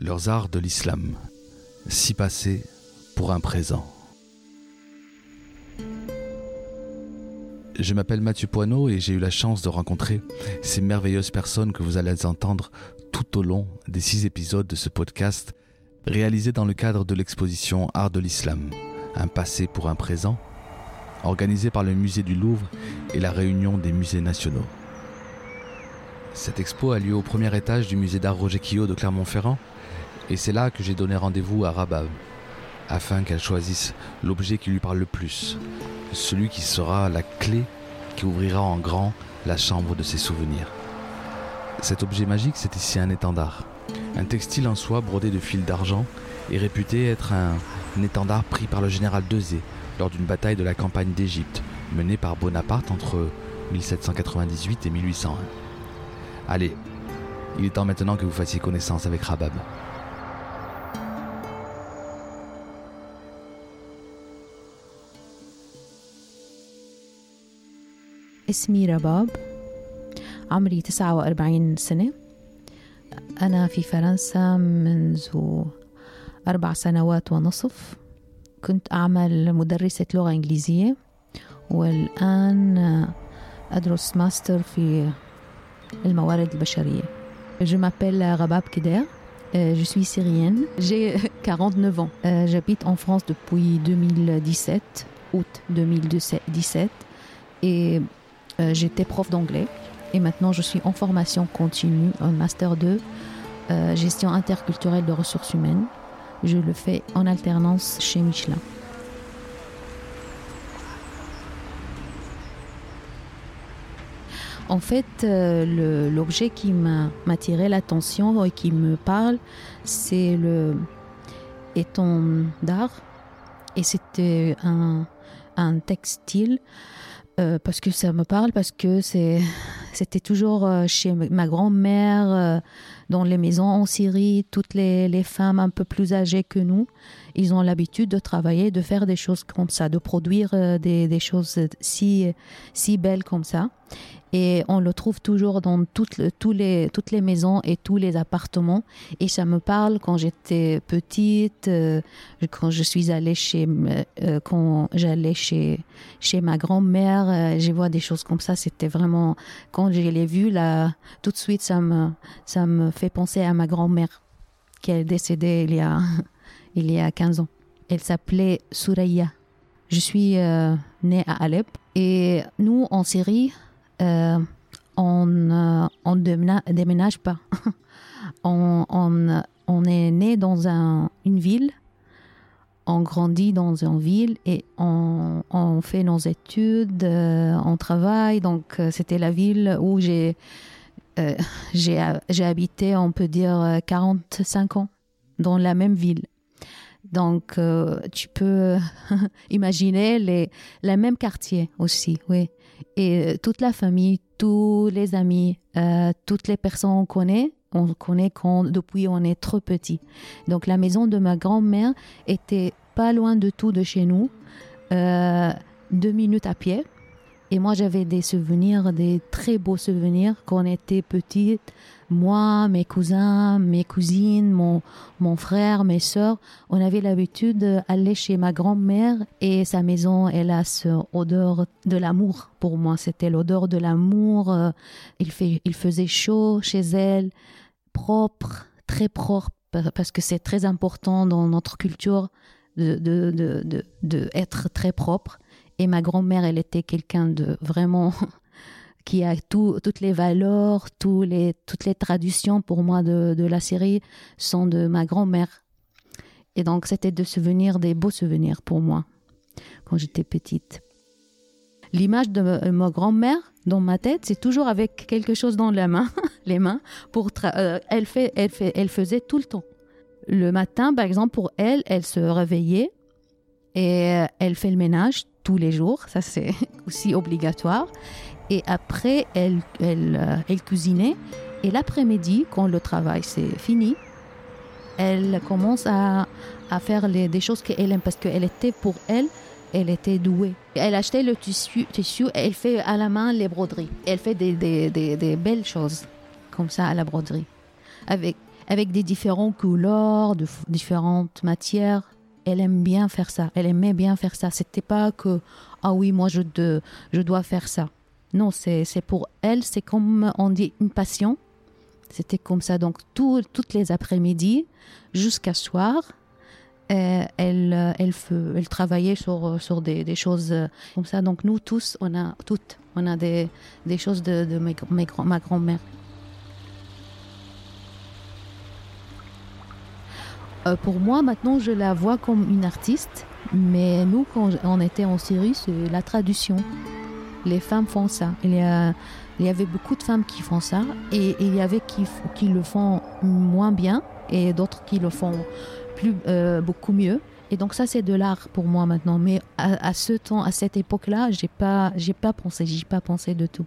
leurs arts de l'islam, si passé pour un présent. Je m'appelle Mathieu Poineau et j'ai eu la chance de rencontrer ces merveilleuses personnes que vous allez entendre tout au long des six épisodes de ce podcast réalisé dans le cadre de l'exposition Art de l'Islam, un passé pour un présent, organisé par le musée du Louvre et la réunion des musées nationaux. Cette expo a lieu au premier étage du musée d'art Roger Quillot de Clermont-Ferrand et c'est là que j'ai donné rendez-vous à Rabab afin qu'elle choisisse l'objet qui lui parle le plus, celui qui sera la clé qui ouvrira en grand la chambre de ses souvenirs. Cet objet magique, c'est ici un étendard. Un textile en soie brodé de fils d'argent est réputé être un, étendard pris par le général Dezé lors d'une bataille de la campagne d'Égypte menée par Bonaparte entre 1798 et 1801. Allez, il est temps maintenant que vous fassiez connaissance avec Rabab. اسمي رباب عمري 49 سنة أنا في فرنسا منذ أربع سنوات ونصف كنت أعمل مدرسة لغة إنجليزية والآن أدرس ماستر في الموارد البشرية Je m'appelle Rabab Keder, je suis syrienne, j'ai 49 ans. J'habite en France depuis 2017, août 2017, et j'étais prof d'anglais. Et maintenant, je suis en formation continue, en Master 2, euh, gestion interculturelle de ressources humaines. Je le fais en alternance chez Michelin. En fait, euh, l'objet qui m'a attiré l'attention et qui me parle, c'est le éton d'art. Et c'était un, textile euh, parce que ça me parle, parce que c'était toujours euh, chez ma grand-mère, dans les maisons en Syrie, toutes les, femmes un peu plus âgées que nous, ils ont l'habitude de travailler, de faire des choses comme ça, de produire des, choses si belles comme ça et on le trouve toujours dans toutes, les, toutes les maisons et tous les appartements. Et ça me parle quand j'étais petite, euh, quand je suis allée chez, euh, quand j'allais chez, chez ma grand-mère, euh, je vois des choses comme ça. C'était vraiment, quand je l'ai vu là, tout de suite, ça me, ça me fait penser à ma grand-mère qui est décédée il y a, il y a 15 ans. Elle s'appelait Souraya. Je suis née à Alep et nous en Syrie, euh, on ne euh, déménage pas. on, on, est né dans un, une ville, on grandit dans une ville et on, on fait nos études, euh, on travaille. Donc, c'était la ville où j'ai j'ai habité, on peut dire, 45 ans dans la même ville. Donc, tu peux imaginer les, les mêmes quartiers aussi, oui. Et euh, toute la famille, tous les amis, euh, toutes les personnes qu'on connaît, on connaît quand, depuis on est trop petit. Donc la maison de ma grand-mère était pas loin de tout de chez nous, euh, deux minutes à pied. Et moi, j'avais des souvenirs, des très beaux souvenirs quand on était petite. Moi, mes cousins, mes cousines, mon, mon frère, mes soeurs, on avait l'habitude d'aller chez ma grand-mère et sa maison, elle a odeur de l'amour. Pour moi, c'était l'odeur de l'amour. Euh, il, il faisait chaud chez elle, propre, très propre, parce que c'est très important dans notre culture de, de, de, de être très propre. Et ma grand-mère, elle était quelqu'un de vraiment qui a toutes les valeurs, les, toutes les traditions pour moi de, la série sont de ma grand-mère. Et donc c'était de souvenirs, des beaux souvenirs pour moi quand j'étais petite. L'image de ma grand-mère dans ma tête, c'est toujours avec quelque chose dans la main, les mains. Pour euh, elle, fait, elle, fait, elle faisait tout le temps. Le matin, par exemple, pour elle, elle se réveillait et elle fait le ménage tous les jours, ça c'est aussi obligatoire. Et après, elle, elle, euh, elle cuisinait. Et l'après-midi, quand le travail c'est fini, elle commence à, à faire les, des choses qu'elle aime parce qu'elle était pour elle, elle était douée. Elle achetait le tissu, tissu elle fait à la main les broderies. Elle fait des, des, des, des belles choses comme ça à la broderie. Avec, avec des différentes couleurs, de différentes matières. Elle aime bien faire ça. Elle aimait bien faire ça. C'était pas que ah oui moi je je dois faire ça. Non, c'est pour elle, c'est comme on dit une passion. C'était comme ça. Donc tout, toutes les après-midi jusqu'à soir, euh, elle, euh, elle, travaillait sur, sur des, choses euh, comme ça. Donc nous tous, on a toutes, on a des, des choses de, de ma grand-mère. Pour moi, maintenant, je la vois comme une artiste, mais nous, quand on était en Syrie, c'est la traduction. Les femmes font ça. Il y, a, il y avait beaucoup de femmes qui font ça, et, il y avait qui, qui le font moins bien, et d'autres qui le font plus, euh, beaucoup mieux. Et donc ça, c'est de l'art pour moi maintenant. Mais à, ce temps, à cette époque-là, j'ai pas, j'ai pas pensé, j'ai pas pensé de tout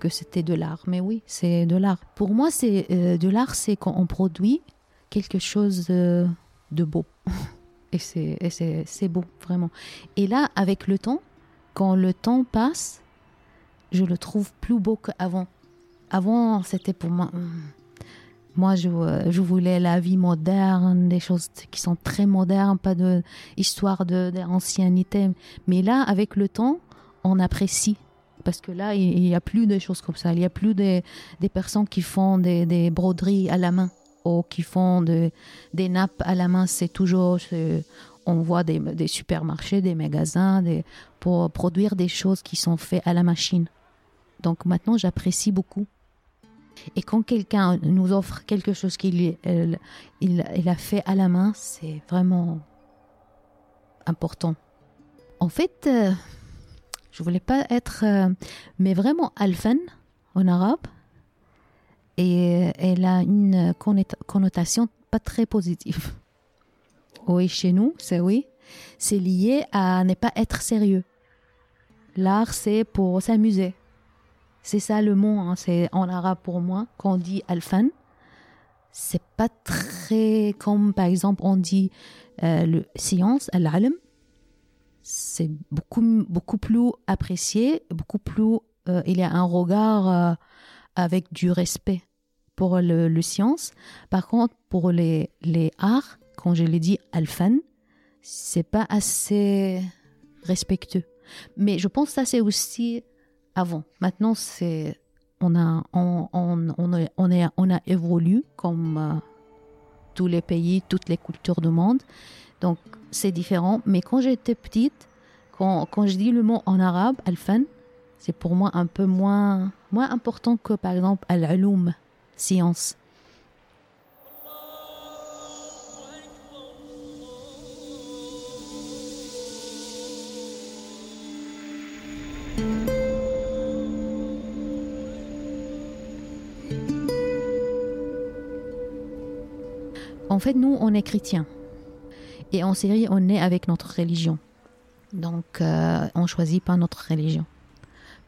que c'était de l'art. Mais oui, c'est de l'art. Pour moi, c'est euh, de l'art, c'est quand on produit quelque chose de, de beau. et c'est, beau, vraiment. Et là, avec le temps, quand le temps passe, je le trouve plus beau qu'avant. Avant, c'était pour moi. Hmm, moi, je, euh, je, voulais la vie moderne, des choses qui sont très modernes, pas de histoire d'ancienneté. Mais là, avec le temps, on apprécie. Parce que là, il n'y a plus de choses comme ça. Il n'y a plus des, des personnes qui font des, des, broderies à la main ou qui font de, des nappes à la main. C'est toujours. On voit des, supermarchés, des magasins pour produire des choses qui sont faites à la machine. Donc maintenant, j'apprécie beaucoup. Et quand quelqu'un nous offre quelque chose qu'il il, a fait à la main, c'est vraiment important. En fait, euh, je voulais pas être, euh, mais vraiment alphan en arabe, et elle a une connotation pas très positive. Oui, chez nous, c'est oui. C'est lié à ne pas être sérieux. L'art, c'est pour s'amuser. C'est ça le mot, hein, c'est en arabe pour moi. Quand on dit alfan, c'est pas très comme par exemple on dit euh, le science, al C'est beaucoup, beaucoup plus apprécié, beaucoup plus. Euh, il y a un regard euh, avec du respect pour le, le, science. Par contre, pour les, les arts, quand je l'ai dit alfan, c'est pas assez respectueux. Mais je pense que ça, c'est aussi avant. Maintenant, c'est on a on, on, on, a, on, a, évolué comme euh, tous les pays, toutes les cultures du monde. Donc c'est différent. Mais quand j'étais petite, quand, quand, je dis le mot en arabe, al-fan, c'est pour moi un peu moins moins important que par exemple al-ulum, science. En fait, nous, on est chrétiens. Et en Syrie, on est avec notre religion. Donc, euh, on choisit pas notre religion.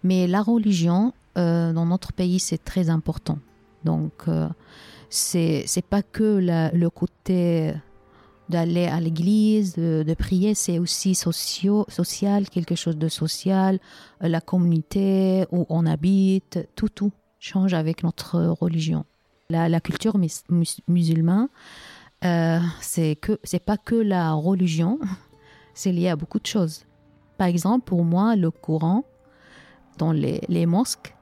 Mais la religion, euh, dans notre pays, c'est très important. Donc, euh, c'est c'est pas que le côté d'aller à l'église, de, prier, c'est aussi social, quelque chose de social, euh, la communauté où on habite, tout, tout change avec notre religion. La, culture musulmane, euh, c'est c'est pas que la religion, c'est lié à beaucoup de choses. Par exemple, pour moi, le Coran dans les, les mosques,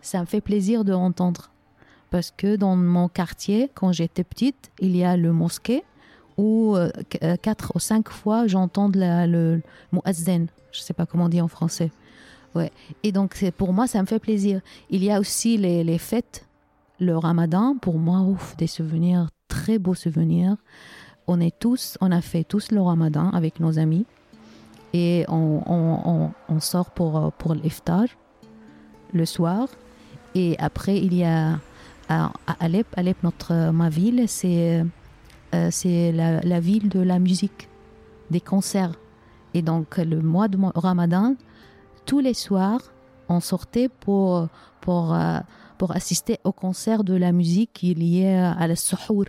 ça me fait plaisir de entendre. Parce que dans mon quartier, quand j'étais petite, il y a le mosquée où euh, euh, quatre ou cinq fois j'entends le, muazzin. Je sais pas comment on dit en français. Ouais. Et donc, pour moi, ça me fait plaisir. Il y a aussi les, les fêtes, le ramadan, pour moi, ouf, des souvenirs très beaux souvenirs. On est tous, on a fait tous le ramadan avec nos amis et on, on, sort pour, pour l'iftar le soir. Et après, il y a à, Alep, notre, ma ville, c'est euh, c'est la, ville de la musique, des concerts. Et donc, le mois de Ramadan, tous les soirs, on sortait pour, pour, euh, pour assister au concert de la musique qui est lié à la suhour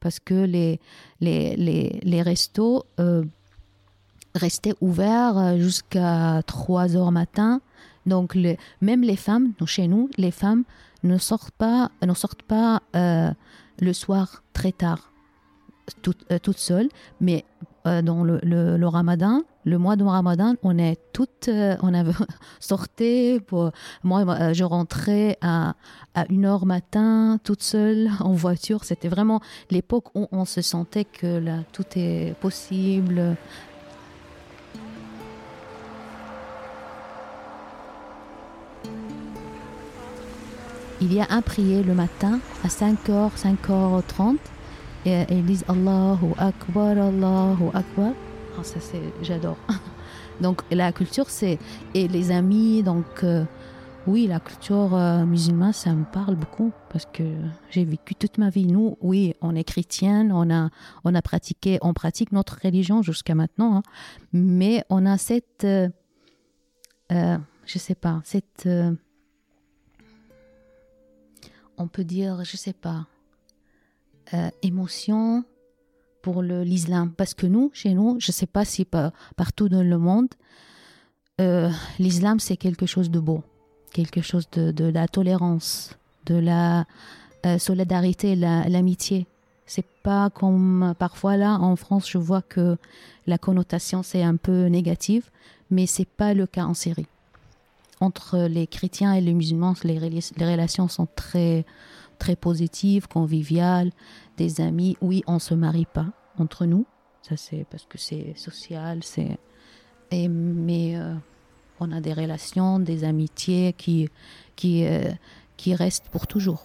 parce que les, les, les, les restos euh, restaient ouverts jusqu'à 3 heures matin. Donc, même les femmes, chez nous, les femmes ne sortent pas, ne sortent pas euh, le soir très tard, toute, toute seule, mais dans le, le, ramadan, le mois de ramadan, on est toutes, on avait sorti. Pour, moi, je rentrais à, à une heure matin, toute seule, en voiture. C'était vraiment l'époque où on se sentait que là, tout est possible. Il a un prier le matin à 5h, 5h30 et ils disent Allahu Akbar, Allahu Akbar. Oh, ça c'est, j'adore. Donc la culture c'est et les amis donc euh, oui la culture euh, musulmane ça me parle beaucoup parce que j'ai vécu toute ma vie nous oui on est chrétienne on a on a pratiqué on pratique notre religion jusqu'à maintenant hein. mais on a cette euh, euh je sais pas cette on peut dire je sais pas euh, émotion pour l'islam. Parce que nous, chez nous, je sais pas si partout dans le monde, euh, l'islam, c'est quelque chose de beau, quelque chose de, la tolérance, de la euh, solidarité, l'amitié. c'est pas comme parfois là en France, je vois que la connotation c'est un peu négative, mais c'est pas le cas en Syrie. Entre les chrétiens et les musulmans, les, relations sont très très positives, conviviales des amis. Oui, on se marie pas entre nous, ça c'est parce que c'est social, c'est. Mais euh, on a des relations, des amitiés qui, qui, euh, qui restent pour toujours.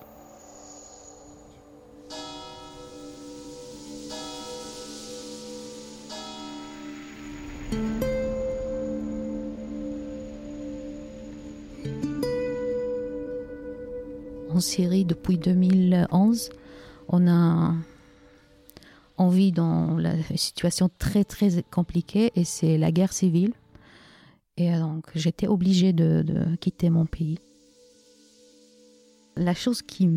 En Syrie depuis 2011, on a on vit dans la situation très très compliquée et c'est la guerre civile. Et donc j'étais obligée de, quitter mon pays. La chose qui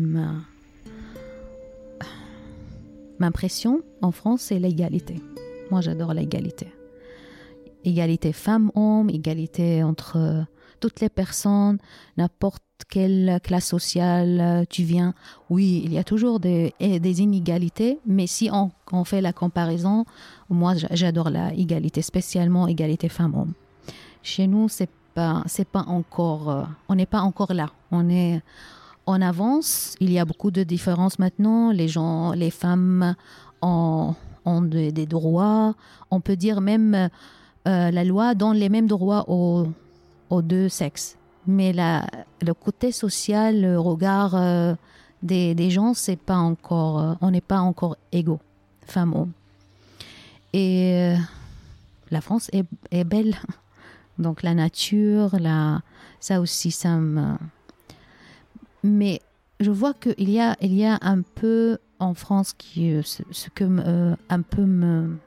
m'impressionne en France, c'est l'égalité. Moi j'adore l'égalité. Égalité femmes-hommes, égalité entre toutes les personnes, n'importe quelle classe sociale euh, tu viens. Oui, il y a toujours des, inégalités, mais si on, fait la comparaison, moi j'adore la égalité, spécialement égalité femmes-hommes. Chez nous, c'est pas, c'est pas encore, euh, on n'est pas encore là. On est, on avance. Il y a beaucoup de différences maintenant. Les gens, les femmes ont, des, droits. On peut dire même euh, la loi donne les mêmes droits aux deux sexes mais le côté social, le regard euh, des, des, gens, c'est pas encore, euh, on n'est pas encore égaux, femmes-hommes. Et euh, la France est, est, belle, donc la nature, ça aussi, ça me. Mais je vois qu'il y a, il y a un peu en France qui, ce, ce que un peu me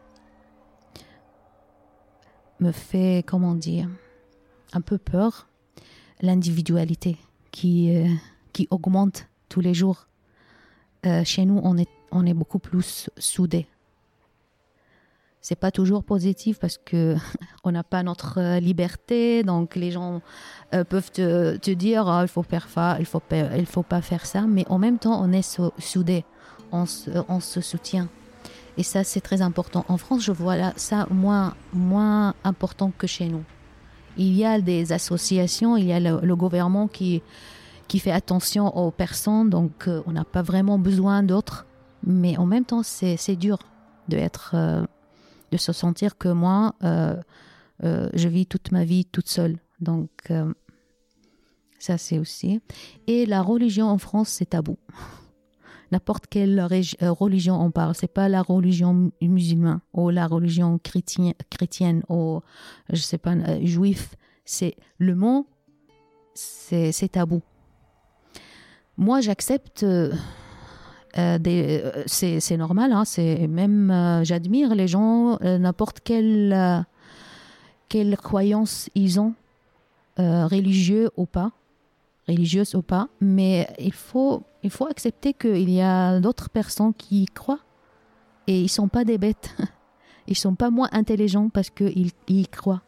me fait, comment dire, un peu peur l'individualité qui, euh, qui augmente tous les jours. Euh, chez nous, on est, on est beaucoup plus soudés. C'est pas toujours positif parce que on n'a pas notre euh, liberté, donc les gens peuvent te, dire oh, il faut faire ça, il faut il faut pas faire ça, mais en même temps on est soudés, on se, soutient. Et ça, c'est très important. En France, je vois ça moins, moins important que chez nous il y a des associations, il y a le, gouvernement qui, qui fait attention aux personnes, donc euh, on n'a pas vraiment besoin d'autres. Mais en même temps, c'est dur de être, euh, de se sentir que moi, euh, je vis toute ma vie toute seule. Donc ça, c'est aussi. Et la religion en France, c'est tabou n'importe quelle euh, religion on parle. C'est pas la religion musulmane ou la religion chrétienne, chrétienne ou je sais pas euh, juif. C'est le mot, c'est tabou. Moi, j'accepte. Euh, c'est normal, hein, c'est même j'admire les gens, n'importe quelle, quelle croyance ils ont, religieux ou pas religieuse ou pas, mais il faut, il faut accepter qu'il y a d'autres personnes qui croient et ils sont pas des bêtes. Ils sont pas moins intelligents parce qu'ils ils croient.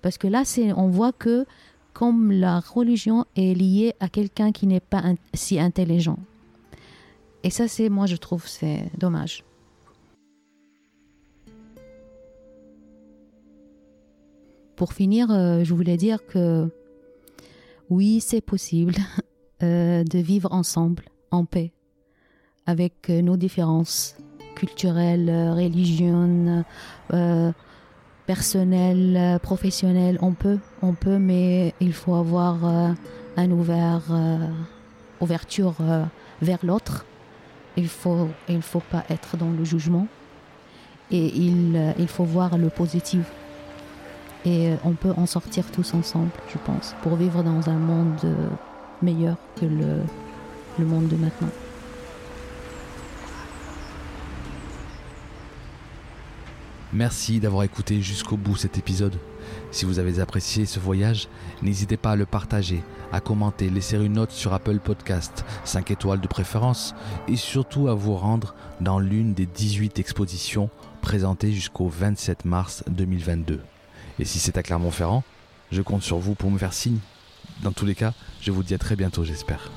Parce que là, c'est, on voit que comme la religion est liée à quelqu'un qui n'est pas si intelligent. Et ça, c'est, moi, je trouve, c'est dommage. Pour finir, euh, je voulais dire que oui, c'est possible euh, de vivre ensemble, en paix, avec nos différences culturelles, religieuses, personnelles, professionnelles. On peut, on peut, mais il faut avoir un ouvert, ouverture vers l'autre. Il faut, il faut pas être dans le jugement et il, il faut voir le positif. Et on peut en sortir tous ensemble, je pense, pour vivre dans un monde meilleur que le, le monde de maintenant. Merci d'avoir écouté jusqu'au bout cet épisode. Si vous avez apprécié ce voyage, n'hésitez pas à le partager, à commenter, laisser une note sur Apple Podcast, 5 étoiles de préférence, et surtout à vous rendre dans l'une des 18 expositions présentées jusqu'au 27 mars 2022. Et si c'est à Clermont-Ferrand, je compte sur vous pour me faire signe. Dans tous les cas, je vous dis à très bientôt, j'espère.